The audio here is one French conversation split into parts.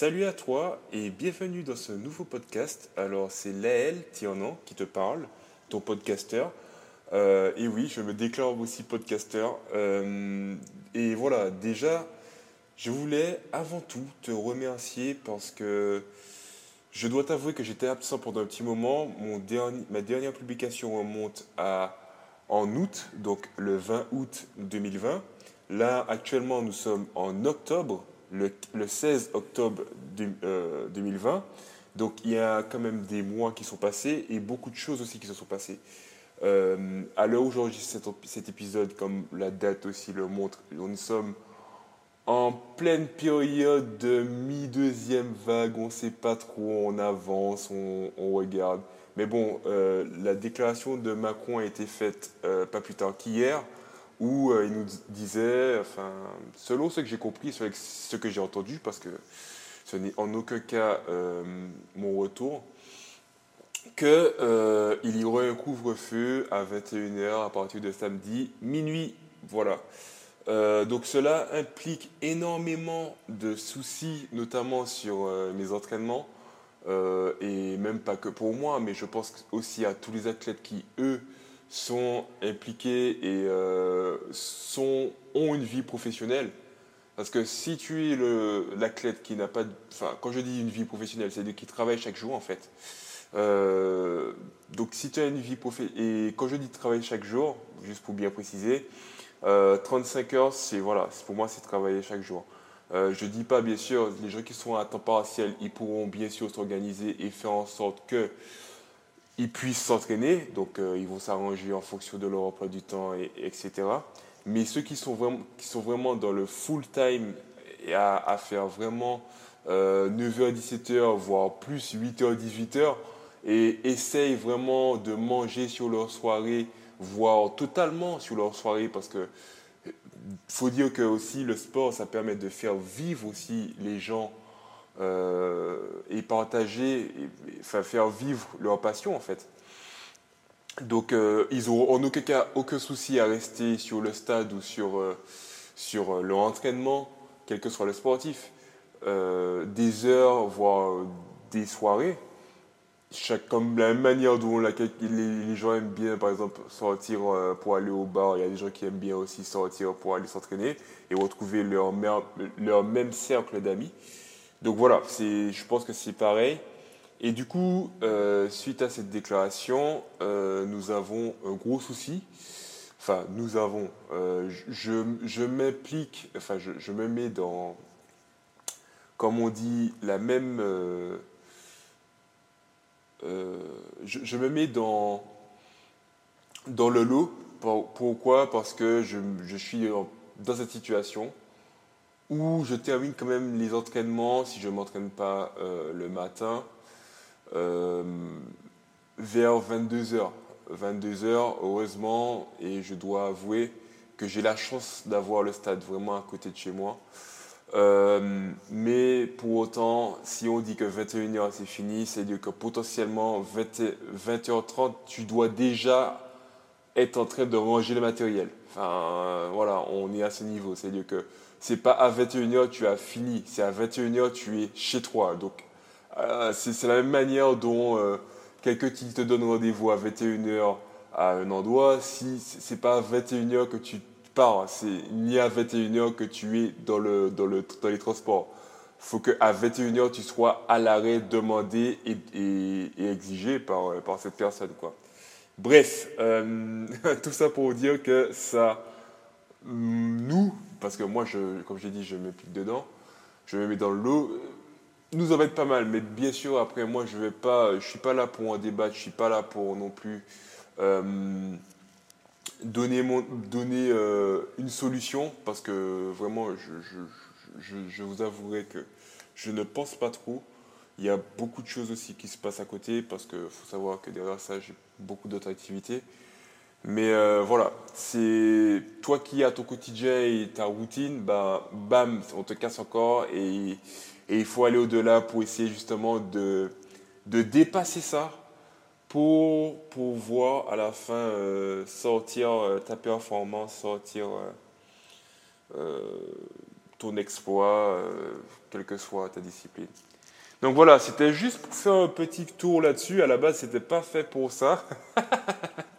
Salut à toi et bienvenue dans ce nouveau podcast. Alors c'est Laël Tiernan qui te parle, ton podcasteur. Euh, et oui, je me déclare aussi podcasteur. Euh, et voilà, déjà, je voulais avant tout te remercier parce que je dois t'avouer que j'étais absent pendant un petit moment. Ma dernière publication remonte à en août, donc le 20 août 2020. Là, actuellement, nous sommes en octobre, le, 16 octobre 2020. Euh, donc, il y a quand même des mois qui sont passés et beaucoup de choses aussi qui se sont passées. Euh, à l'heure où j'enregistre cet, épisode, comme la date aussi le montre, nous sommes en pleine période de mi-deuxième vague. On ne sait pas trop, on avance, on, regarde. Mais bon, euh, la déclaration de Macron a été faite pas plus tard qu'hier où euh, il nous disait, enfin, selon ce que j'ai compris, ce que j'ai entendu, parce que ce n'est en aucun cas euh, mon retour, qu'il euh, y aurait un couvre-feu à 21h à partir de samedi minuit. Voilà. donc cela implique énormément de soucis, notamment sur mes entraînements, et même pas que pour moi, mais je pense aussi à tous les athlètes qui, eux, sont impliqués et euh, sont, ont une vie professionnelle. Parce que si tu es l'athlète qui n'a pas... Enfin, quand je dis une vie professionnelle, c'est-à-dire qui travaille chaque jour, en fait. Euh, donc, si tu as une vie professionnelle... Et quand je dis travailler chaque jour, juste pour bien préciser, 35 euh, heures, c'est voilà, pour moi, c'est travailler chaque jour. je ne dis pas, bien sûr, les gens qui sont à temps partiel, ils pourront bien sûr s'organiser et faire en sorte que ils puissent s'entraîner, donc euh, ils vont s'arranger en fonction de leur emploi du temps, et, etc. Mais ceux qui sont vraiment, qui sont vraiment dans le full time et à, faire vraiment 9h-17h, euh, voire plus 8h-18h, et essayent vraiment de manger sur leur soirée, voire totalement sur leur soirée, parce que faut dire que aussi le sport, ça permet de faire vivre aussi les gens euh, et partager, et, faire vivre leur passion en fait. Donc euh, ils n'auront en aucun cas aucun souci à rester sur le stade ou sur, euh, sur leur entraînement, quel que soit le sportif. des heures, voire des soirées, comme la manière dont les, gens aiment bien, par exemple, sortir pour aller au bar, il y a des gens qui aiment bien aussi sortir pour aller s'entraîner et retrouver leur même cercle d'amis. Donc voilà, je pense que c'est pareil. Et du coup, euh, suite à cette déclaration, euh, nous avons un gros souci. Enfin, nous avons. Euh, je, je m'implique, enfin, je, je, me mets dans, comme on dit, la même. Je, je, me mets dans, dans le lot. Pourquoi? Parce que je, je suis dans cette situation où je termine quand même les entraînements, si je ne m'entraîne pas euh, le matin, euh, vers 22h. 22h, heureusement, et je dois avouer que j'ai la chance d'avoir le stade vraiment à côté de chez moi. Euh, mais pour autant, si on dit que 21h c'est fini, c'est dire que potentiellement 20, h 30 tu dois déjà être en train de ranger le matériel. Enfin, voilà, on est à ce niveau. C'est-à-dire que c'est pas à 21h tu as fini, c'est à 21h tu es chez toi. Donc euh, c'est la même manière dont euh, quelqu'un qui te donne rendez-vous à 21h à un endroit, si c'est pas à 21h que tu pars, c'est ni à 21h que tu es dans, le, dans, le, dans les transports. Il faut qu'à 21h tu sois à l'arrêt demandé et, exigé par, par cette personne. Bref, euh, tout ça pour dire que ça nous, parce que moi, je, comme j'ai dit, je m'implique dedans, je me mets dans le lot, nous embête pas mal, mais bien sûr, après, moi, je vais pas, je suis pas là pour en débattre, je suis pas là pour non plus euh, donner, mon, donner euh, une solution, parce que vraiment, je, je, je, vous avouerai que je ne pense pas trop. Il y a beaucoup de choses aussi qui se passent à côté, parce qu'il faut savoir que derrière ça, j'ai beaucoup d'autres activités. Mais euh, voilà, c'est toi qui as ton quotidien et ta routine, bah, bam, on te casse encore et, et il faut aller au-delà pour essayer justement de, de dépasser ça pour pouvoir à la fin euh, sortir euh, ta performance, sortir ton exploit, quelle que soit ta discipline. Donc voilà, c'était juste pour faire un petit tour là-dessus. À la base, c'était pas fait pour ça.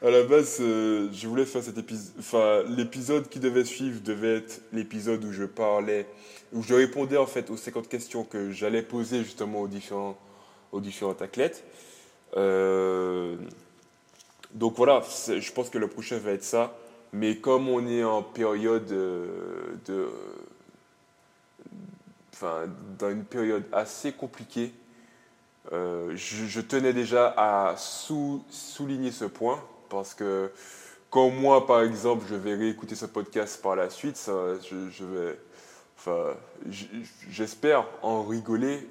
à la base, euh, je voulais faire cet épisode. Enfin, l'épisode qui devait suivre devait être l'épisode où je parlais, où je répondais en fait aux 50 questions que j'allais poser justement aux différents, aux athlètes. Euh, donc voilà, je pense que le prochain va être ça. Mais comme on est en période euh, de enfin, dans une période assez compliquée, je, tenais déjà à souligner ce point parce que quand moi, par exemple, je vais réécouter ce podcast par la suite, je, vais, enfin, j'espère en rigoler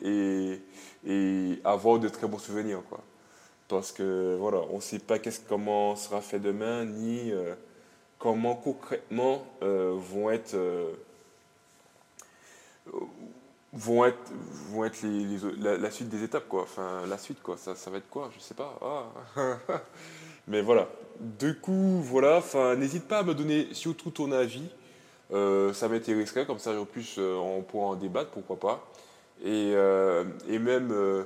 et, avoir de très bons souvenirs, quoi. Parce que voilà, on ne sait pas comment sera fait demain, ni euh, comment concrètement euh, vont être vont être, vont être la, suite des étapes, quoi. Enfin, la suite, quoi. Ça, va être quoi? Je sais pas. Ah. Mais voilà. Du coup, voilà. N'hésite pas à me donner surtout ton avis. Euh, ça m'intéresserait, comme ça, en plus, euh, on pourra en débattre, pourquoi pas. Et, euh, même.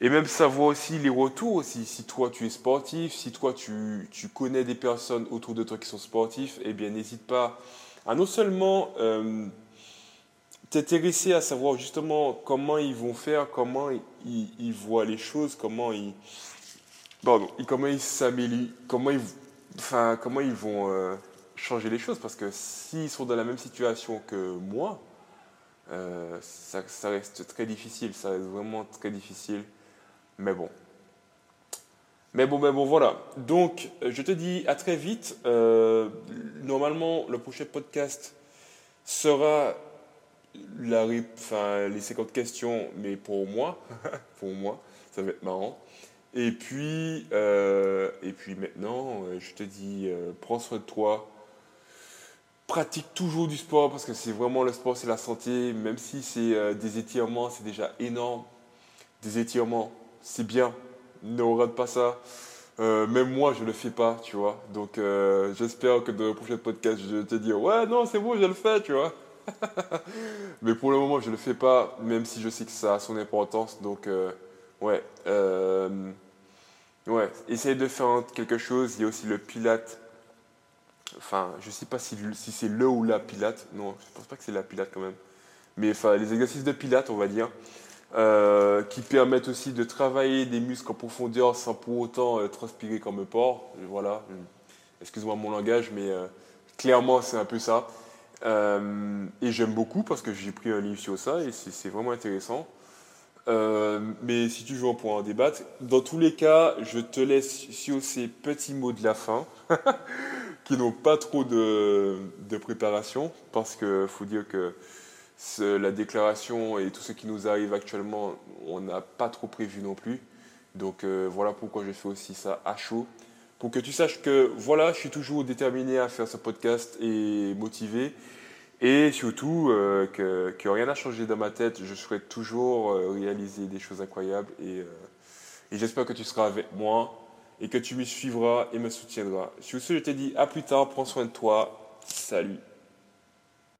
et même savoir aussi les retours. Si toi tu es sportif, si toi tu, connais des personnes autour de toi qui sont sportifs, eh bien n'hésite pas à non seulement t'intéresser à savoir justement comment ils vont faire, comment ils, voient les choses, comment ils, pardon, comment ils s'améliorent, comment ils, enfin, comment ils vont euh, changer les choses? Parce que s'ils sont dans la même situation que moi, euh, ça, ça, reste très difficile, ça reste vraiment très difficile. Mais bon. Mais bon, mais bon, voilà. Donc, je te dis à très vite. Euh, normalement, le prochain podcast sera la, enfin, les 50 questions, mais pour moi, pour moi, ça va être marrant. Et puis, euh, et puis maintenant, euh, je te dis, euh, prends soin de toi. Pratique toujours du sport parce que c'est vraiment le sport, c'est la santé. Même si c'est des étirements, c'est déjà énorme. Des étirements, c'est bien. Ne regarde pas ça. même moi, je le fais pas, tu vois. Donc, j'espère que dans le prochain podcast, je te dire, ouais, non, c'est bon, je le fais, tu vois. Mais pour le moment, je le fais pas, même si je sais que ça a son importance. Donc, ouais. Euh, ouais, essaye de faire quelque chose. Il y a aussi le pilate. Enfin, je ne sais pas si, si c'est le ou la pilate. Non, je ne pense pas que c'est la pilate quand même. Mais enfin, les exercices de pilate, on va dire, euh, qui permettent aussi de travailler des muscles en profondeur sans pour autant transpirer comme un porc. Voilà. Excuse-moi mon langage, mais clairement, c'est un peu ça. Euh, et j'aime beaucoup parce que j'ai pris un livre sur ça et c'est vraiment intéressant. Euh, mais si tu veux, on pourra en débattre. Dans tous les cas, je te laisse sur ces petits mots de la fin qui n'ont pas trop de, de préparation parce qu'il faut dire que la déclaration et tout ce qui nous arrive actuellement, on n'a pas trop prévu non plus. Donc euh, voilà pourquoi je fais aussi ça à chaud. Pour que tu saches que voilà, je suis toujours déterminé à faire ce podcast et motivé. Et surtout, euh, que, rien n'a changé dans ma tête. Je souhaite toujours euh, réaliser des choses incroyables. Et, euh, et j'espère que tu seras avec moi et que tu me suivras et me soutiendras. Sur ce, je te dis à plus tard. Prends soin de toi. Salut.